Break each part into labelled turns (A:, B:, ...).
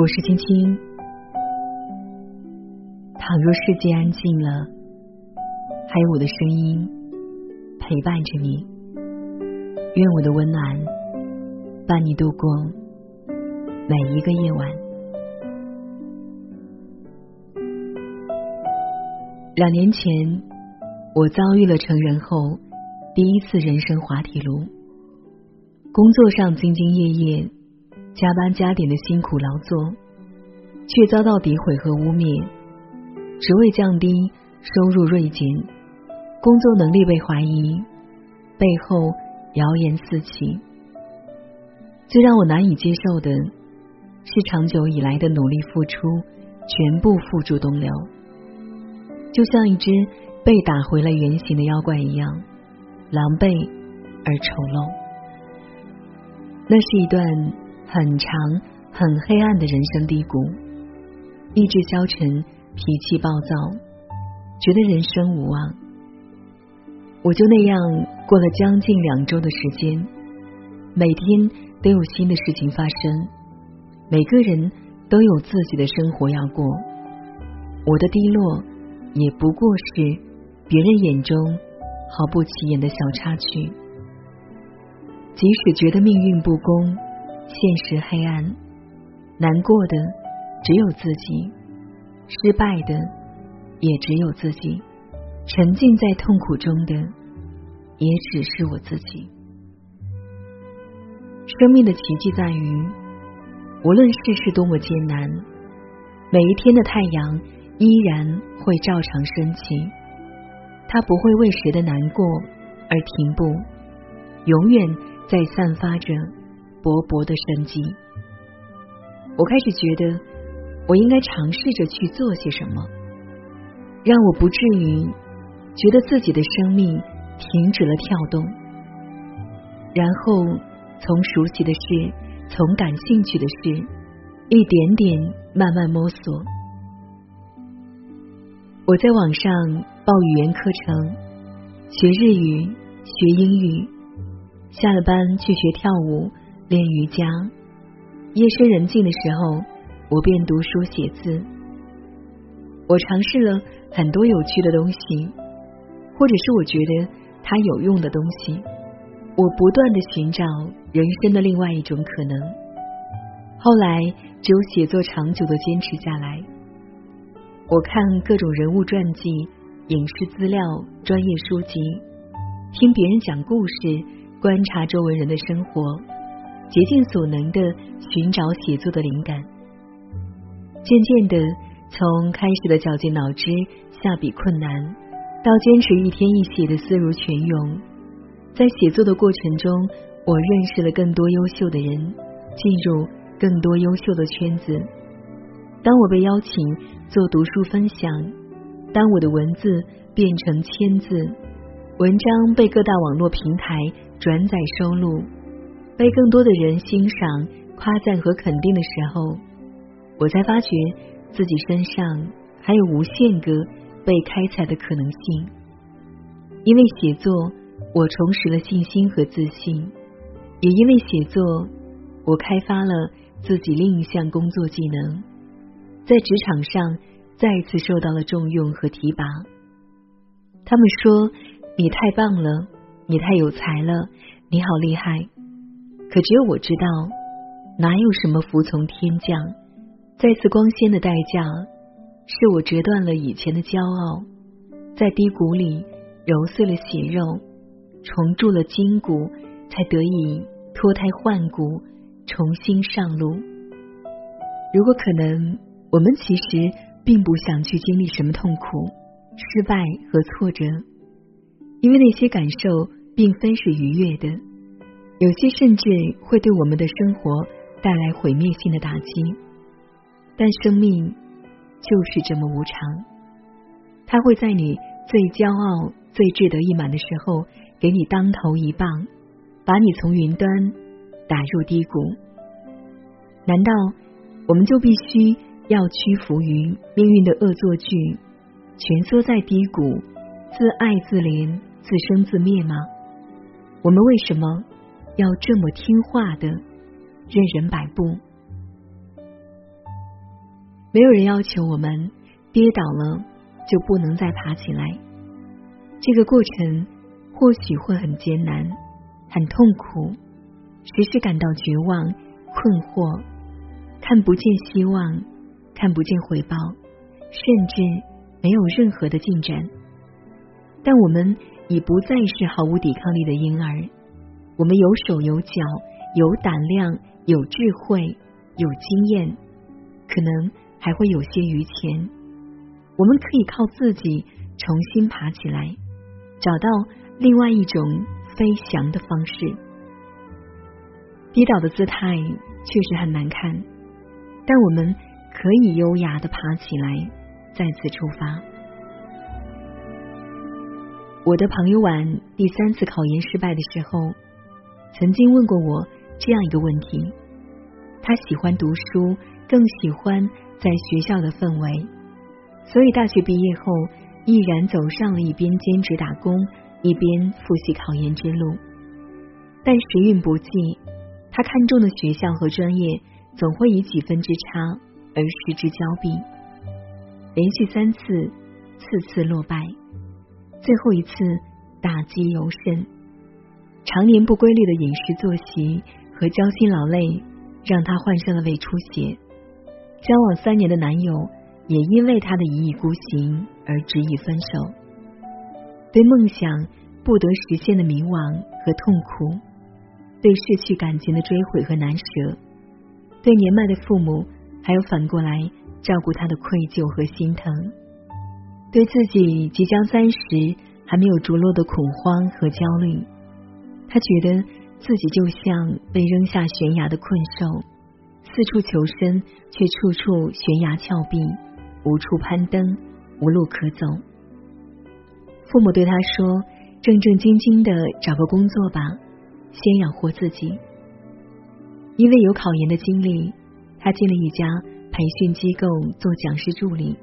A: 我是青青。倘若世界安静了，还有我的声音陪伴着你。愿我的温暖伴你度过每一个夜晚。两年前，我遭遇了成人后第一次人生滑铁卢。工作上兢兢业业。加班加点的辛苦劳作，却遭到诋毁和污蔑，职位降低，收入锐减，工作能力被怀疑，背后谣言四起。最让我难以接受的是，长久以来的努力付出全部付诸东流，就像一只被打回了原形的妖怪一样，狼狈而丑陋。那是一段。很长、很黑暗的人生低谷，意志消沉，脾气暴躁，觉得人生无望。我就那样过了将近两周的时间，每天都有新的事情发生，每个人都有自己的生活要过。我的低落也不过是别人眼中毫不起眼的小插曲。即使觉得命运不公。现实黑暗，难过的只有自己，失败的也只有自己，沉浸在痛苦中的也只是我自己。生命的奇迹在于，无论世事多么艰难，每一天的太阳依然会照常升起，它不会为谁的难过而停步，永远在散发着。勃勃的生机，我开始觉得我应该尝试着去做些什么，让我不至于觉得自己的生命停止了跳动。然后从熟悉的事，从感兴趣的事，一点点慢慢摸索。我在网上报语言课程，学日语，学英语，下了班去学跳舞。练瑜伽，夜深人静的时候，我便读书写字。我尝试了很多有趣的东西，或者是我觉得它有用的东西。我不断的寻找人生的另外一种可能。后来，只有写作长久的坚持下来。我看各种人物传记、影视资料、专业书籍，听别人讲故事，观察周围人的生活。竭尽所能的寻找写作的灵感，渐渐的从开始的绞尽脑汁下笔困难，到坚持一天一写的思如泉涌。在写作的过程中，我认识了更多优秀的人，进入更多优秀的圈子。当我被邀请做读书分享，当我的文字变成千字，文章被各大网络平台转载收录。被更多的人欣赏、夸赞和肯定的时候，我才发觉自己身上还有无限个被开采的可能性。因为写作，我重拾了信心和自信；也因为写作，我开发了自己另一项工作技能，在职场上再次受到了重用和提拔。他们说：“你太棒了，你太有才了，你好厉害。”可只有我知道，哪有什么服从天降？再次光鲜的代价，是我折断了以前的骄傲，在低谷里揉碎了血肉，重铸了筋骨，才得以脱胎换骨，重新上路。如果可能，我们其实并不想去经历什么痛苦、失败和挫折，因为那些感受并非是愉悦的。有些甚至会对我们的生活带来毁灭性的打击，但生命就是这么无常，它会在你最骄傲、最志得意满的时候，给你当头一棒，把你从云端打入低谷。难道我们就必须要屈服于命运的恶作剧，蜷缩在低谷，自爱自怜、自生自灭吗？我们为什么？要这么听话的任人摆布，没有人要求我们跌倒了就不能再爬起来。这个过程或许会很艰难、很痛苦，时时感到绝望、困惑，看不见希望，看不见回报，甚至没有任何的进展。但我们已不再是毫无抵抗力的婴儿，我们有手有脚，有胆量，有智慧，有经验，可能还会有些余钱。我们可以靠自己重新爬起来，找到另外一种飞翔的方式。跌倒的姿态确实很难看，但我们可以优雅的爬起来，再次出发。我的朋友晚第三次考研失败的时候，曾经问过我这样一个问题：他喜欢读书，更喜欢在学校的氛围，所以大学毕业后毅然走上了一边兼职打工，一边复习考研之路。但时运不济，他看中的学校和专业总会以几分之差而失之交臂，连续三次，次次落败。最后一次打击尤甚，常年不规律的饮食作息和焦心劳累，让她患上了胃出血。交往三年的男友也因为她的一意孤行而执意分手。对梦想不得实现的迷惘和痛苦，对失去感情的追悔和难舍，对年迈的父母还有反过来照顾他的愧疚和心疼。对自己即将三十还没有着落的恐慌和焦虑，他觉得自己就像被扔下悬崖的困兽，四处求生，却处处悬崖峭壁，无处攀登，无路可走。父母对他说：“正正经经的找个工作吧，先养活自己。”因为有考研的经历，他进了一家培训机构做讲师助理。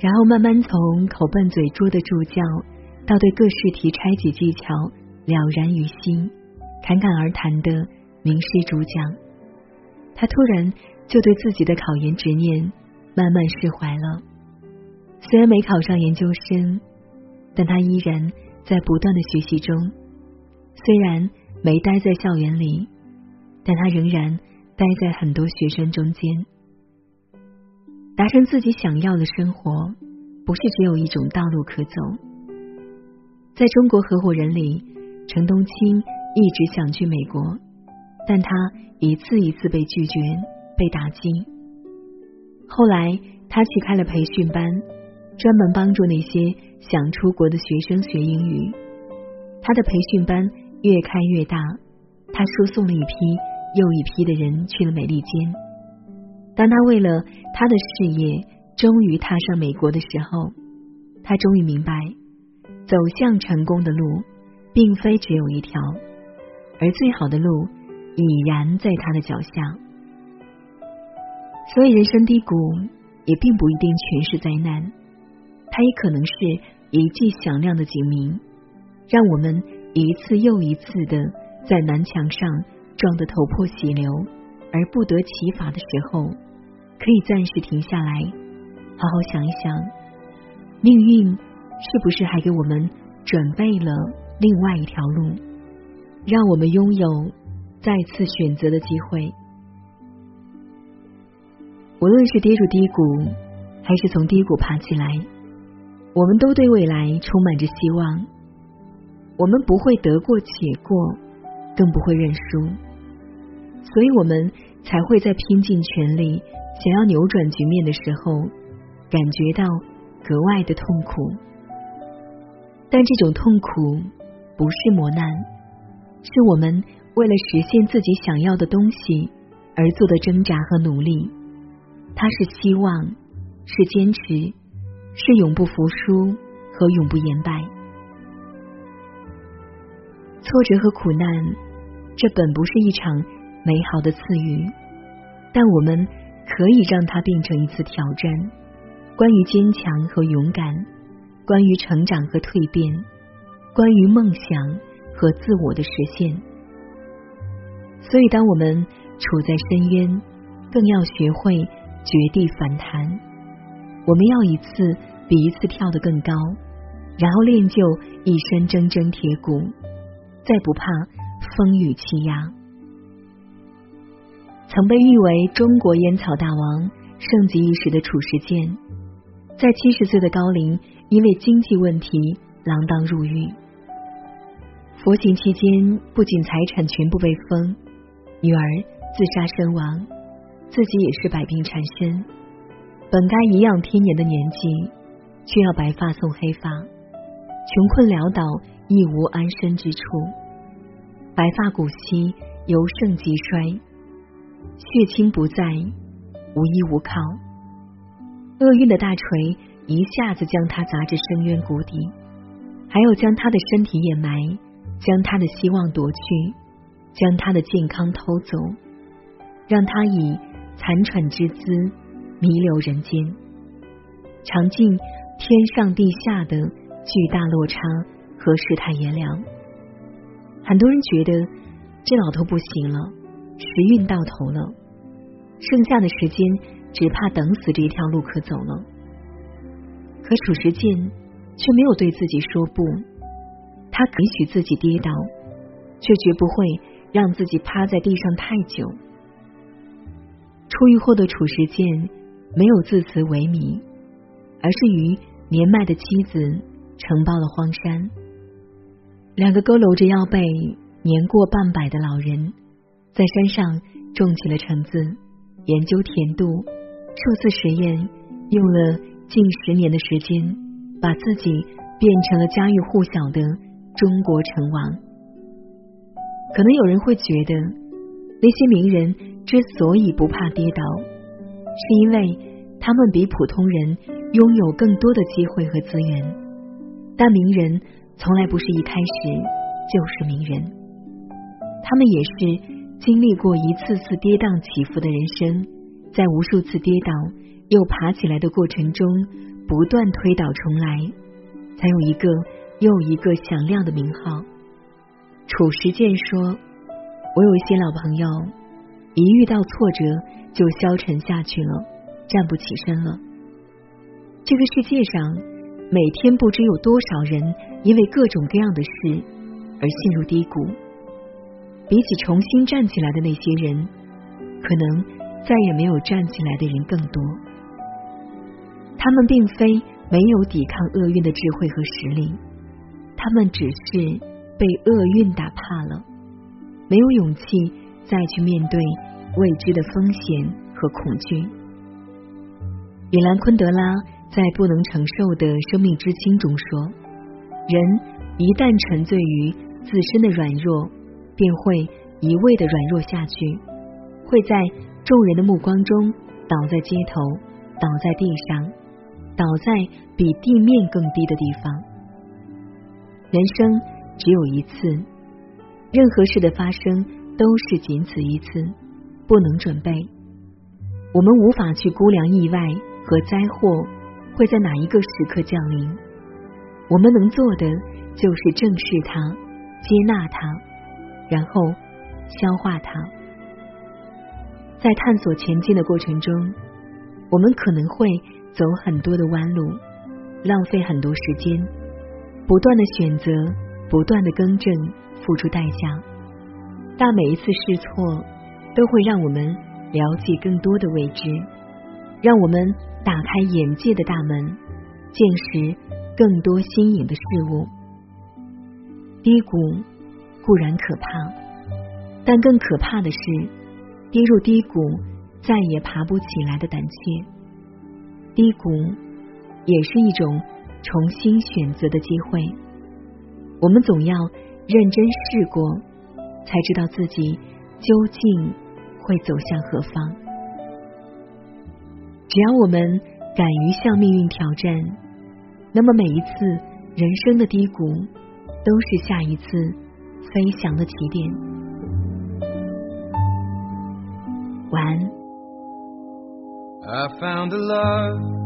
A: 然后慢慢从口笨嘴拙的助教，到对各试题拆解技巧了然于心、侃侃而谈的名师主讲，他突然就对自己的考研执念慢慢释怀了。虽然没考上研究生，但他依然在不断的学习中；虽然没待在校园里，但他仍然待在很多学生中间。达成自己想要的生活，不是只有一种道路可走。在中国合伙人里，陈冬青一直想去美国，但他一次一次被拒绝、被打击。后来，他去开了培训班，专门帮助那些想出国的学生学英语。他的培训班越开越大，他输送了一批又一批的人去了美利坚。当他为了他的事业终于踏上美国的时候，他终于明白，走向成功的路并非只有一条，而最好的路已然在他的脚下。所以，人生低谷也并不一定全是灾难，它也可能是一记响亮的警鸣，让我们一次又一次的在南墙上撞得头破血流，而不得其法的时候。可以暂时停下来，好好想一想，命运是不是还给我们准备了另外一条路，让我们拥有再次选择的机会。无论是跌入低谷，还是从低谷爬起来，我们都对未来充满着希望。我们不会得过且过，更不会认输，所以我们才会在拼尽全力。想要扭转局面的时候，感觉到格外的痛苦，但这种痛苦不是磨难，是我们为了实现自己想要的东西而做的挣扎和努力。它是希望，是坚持，是永不服输和永不言败。挫折和苦难，这本不是一场美好的赐予，但我们。可以让它变成一次挑战，关于坚强和勇敢，关于成长和蜕变，关于梦想和自我的实现。所以，当我们处在深渊，更要学会绝地反弹。我们要一次比一次跳得更高，然后练就一身铮铮铁骨，再不怕风雨欺压。曾被誉为中国烟草大王、盛极一时的褚时健，在七十岁的高龄，因为经济问题锒铛入狱。服刑期间，不仅财产全部被封，女儿自杀身亡，自己也是百病缠身。本该颐养天年的年纪，却要白发送黑发，穷困潦倒，亦无安身之处。白发古稀，由盛及衰。血亲不在，无依无靠，厄运的大锤一下子将他砸至深渊谷底，还要将他的身体掩埋，将他的希望夺去，将他的健康偷走，让他以残喘之姿弥留人间，尝尽天上地下的巨大落差和世态炎凉。很多人觉得这老头不行了。时运到头了，剩下的时间只怕等死这一条路可走了。可褚时健却没有对自己说不，他允许自己跌倒，却绝不会让自己趴在地上太久。出狱后的褚时健没有自辞萎靡，而是与年迈的妻子承包了荒山。两个佝偻着腰背、年过半百的老人。在山上种起了橙子，研究甜度，数次实验，用了近十年的时间，把自己变成了家喻户晓的中国成王。可能有人会觉得，那些名人之所以不怕跌倒，是因为他们比普通人拥有更多的机会和资源。但名人从来不是一开始就是名人，他们也是。经历过一次次跌宕起伏的人生，在无数次跌倒又爬起来的过程中，不断推倒重来，才有一个又一个响亮的名号。褚时健说：“我有一些老朋友，一遇到挫折就消沉下去了，站不起身了。这个世界上，每天不知有多少人因为各种各样的事而陷入低谷。”比起重新站起来的那些人，可能再也没有站起来的人更多。他们并非没有抵抗厄运的智慧和实力，他们只是被厄运打怕了，没有勇气再去面对未知的风险和恐惧。米兰昆德拉在《不能承受的生命之轻》中说：“人一旦沉醉于自身的软弱。”便会一味的软弱下去，会在众人的目光中倒在街头，倒在地上，倒在比地面更低的地方。人生只有一次，任何事的发生都是仅此一次，不能准备。我们无法去估量意外和灾祸会在哪一个时刻降临，我们能做的就是正视它，接纳它。然后消化它。在探索前进的过程中，我们可能会走很多的弯路，浪费很多时间，不断的选择，不断的更正，付出代价。但每一次试错，都会让我们了解更多的未知，让我们打开眼界的大门，见识更多新颖的事物。低谷。固然可怕，但更可怕的是跌入低谷再也爬不起来的胆怯。低谷也是一种重新选择的机会。我们总要认真试过，才知道自己究竟会走向何方。只要我们敢于向命运挑战，那么每一次人生的低谷都是下一次。飞翔的起点。晚安。I found a love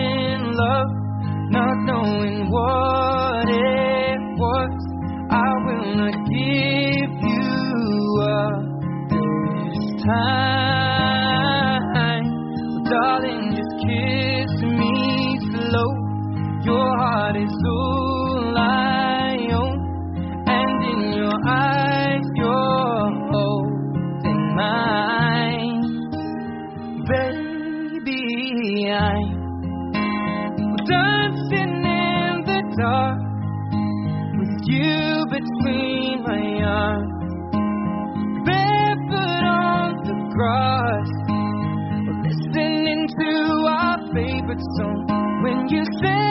B: not knowing what it was. I will not give you up this time. When you
C: say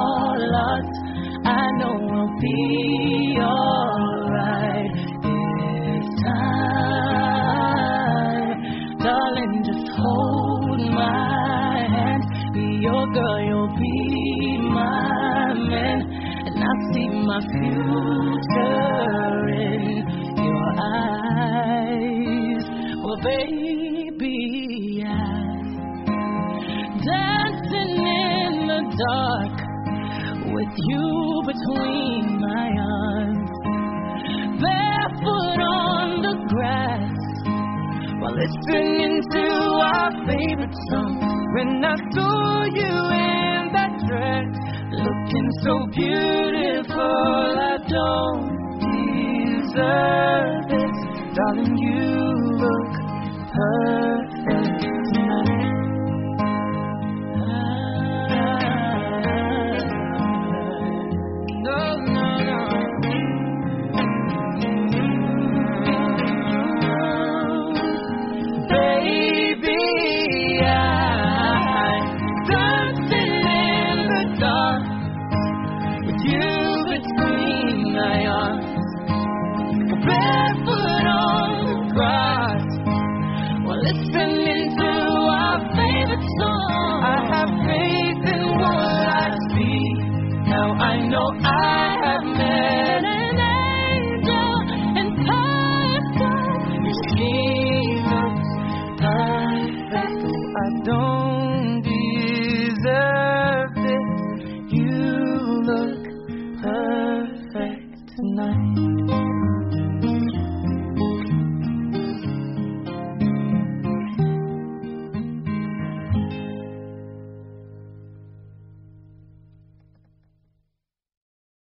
C: dark with you between listening to our favorite song. When I saw you in that dress, looking so beautiful, I don't deserve it, darling. You